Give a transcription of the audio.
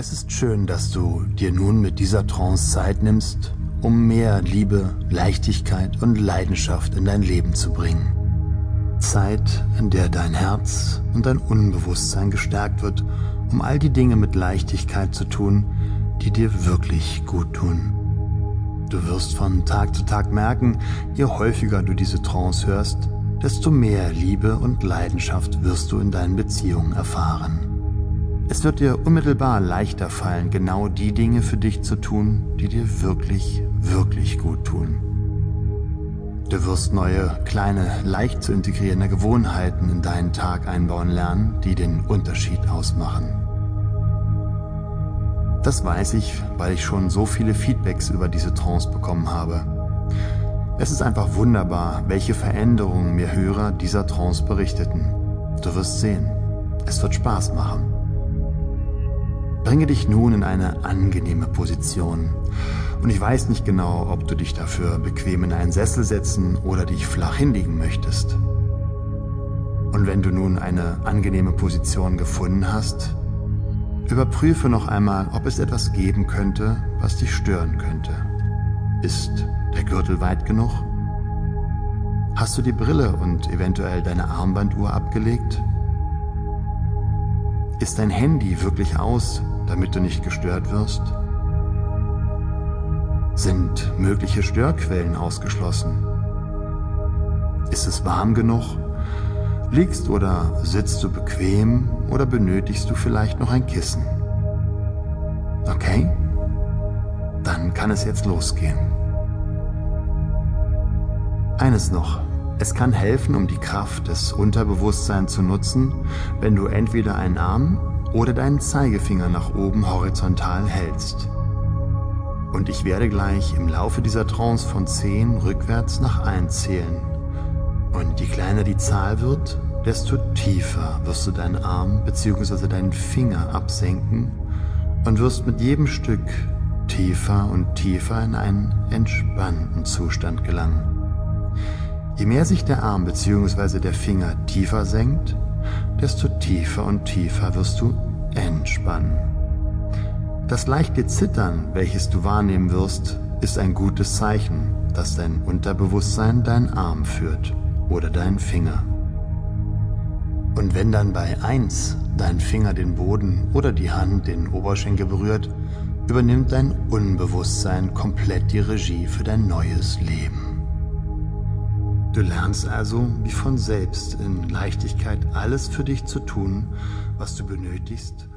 Es ist schön, dass du dir nun mit dieser Trance Zeit nimmst, um mehr Liebe, Leichtigkeit und Leidenschaft in dein Leben zu bringen. Zeit, in der dein Herz und dein Unbewusstsein gestärkt wird, um all die Dinge mit Leichtigkeit zu tun, die dir wirklich gut tun. Du wirst von Tag zu Tag merken, je häufiger du diese Trance hörst, desto mehr Liebe und Leidenschaft wirst du in deinen Beziehungen erfahren. Es wird dir unmittelbar leichter fallen, genau die Dinge für dich zu tun, die dir wirklich, wirklich gut tun. Du wirst neue, kleine, leicht zu integrierende Gewohnheiten in deinen Tag einbauen lernen, die den Unterschied ausmachen. Das weiß ich, weil ich schon so viele Feedbacks über diese Trance bekommen habe. Es ist einfach wunderbar, welche Veränderungen mir Hörer dieser Trance berichteten. Du wirst sehen, es wird Spaß machen. Bringe dich nun in eine angenehme Position. Und ich weiß nicht genau, ob du dich dafür bequem in einen Sessel setzen oder dich flach hinlegen möchtest. Und wenn du nun eine angenehme Position gefunden hast, überprüfe noch einmal, ob es etwas geben könnte, was dich stören könnte. Ist der Gürtel weit genug? Hast du die Brille und eventuell deine Armbanduhr abgelegt? Ist dein Handy wirklich aus, damit du nicht gestört wirst? Sind mögliche Störquellen ausgeschlossen? Ist es warm genug? Liegst oder sitzt du bequem oder benötigst du vielleicht noch ein Kissen? Okay? Dann kann es jetzt losgehen. Eines noch. Es kann helfen, um die Kraft des Unterbewusstseins zu nutzen, wenn du entweder einen Arm oder deinen Zeigefinger nach oben horizontal hältst. Und ich werde gleich im Laufe dieser Trance von 10 rückwärts nach 1 zählen. Und je kleiner die Zahl wird, desto tiefer wirst du deinen Arm bzw. deinen Finger absenken und wirst mit jedem Stück tiefer und tiefer in einen entspannten Zustand gelangen. Je mehr sich der Arm bzw. der Finger tiefer senkt, desto tiefer und tiefer wirst du entspannen. Das leichte Zittern, welches du wahrnehmen wirst, ist ein gutes Zeichen, dass dein Unterbewusstsein deinen Arm führt oder deinen Finger. Und wenn dann bei 1 dein Finger den Boden oder die Hand den Oberschenkel berührt, übernimmt dein Unbewusstsein komplett die Regie für dein neues Leben. Du lernst also, wie von selbst in Leichtigkeit alles für dich zu tun, was du benötigst,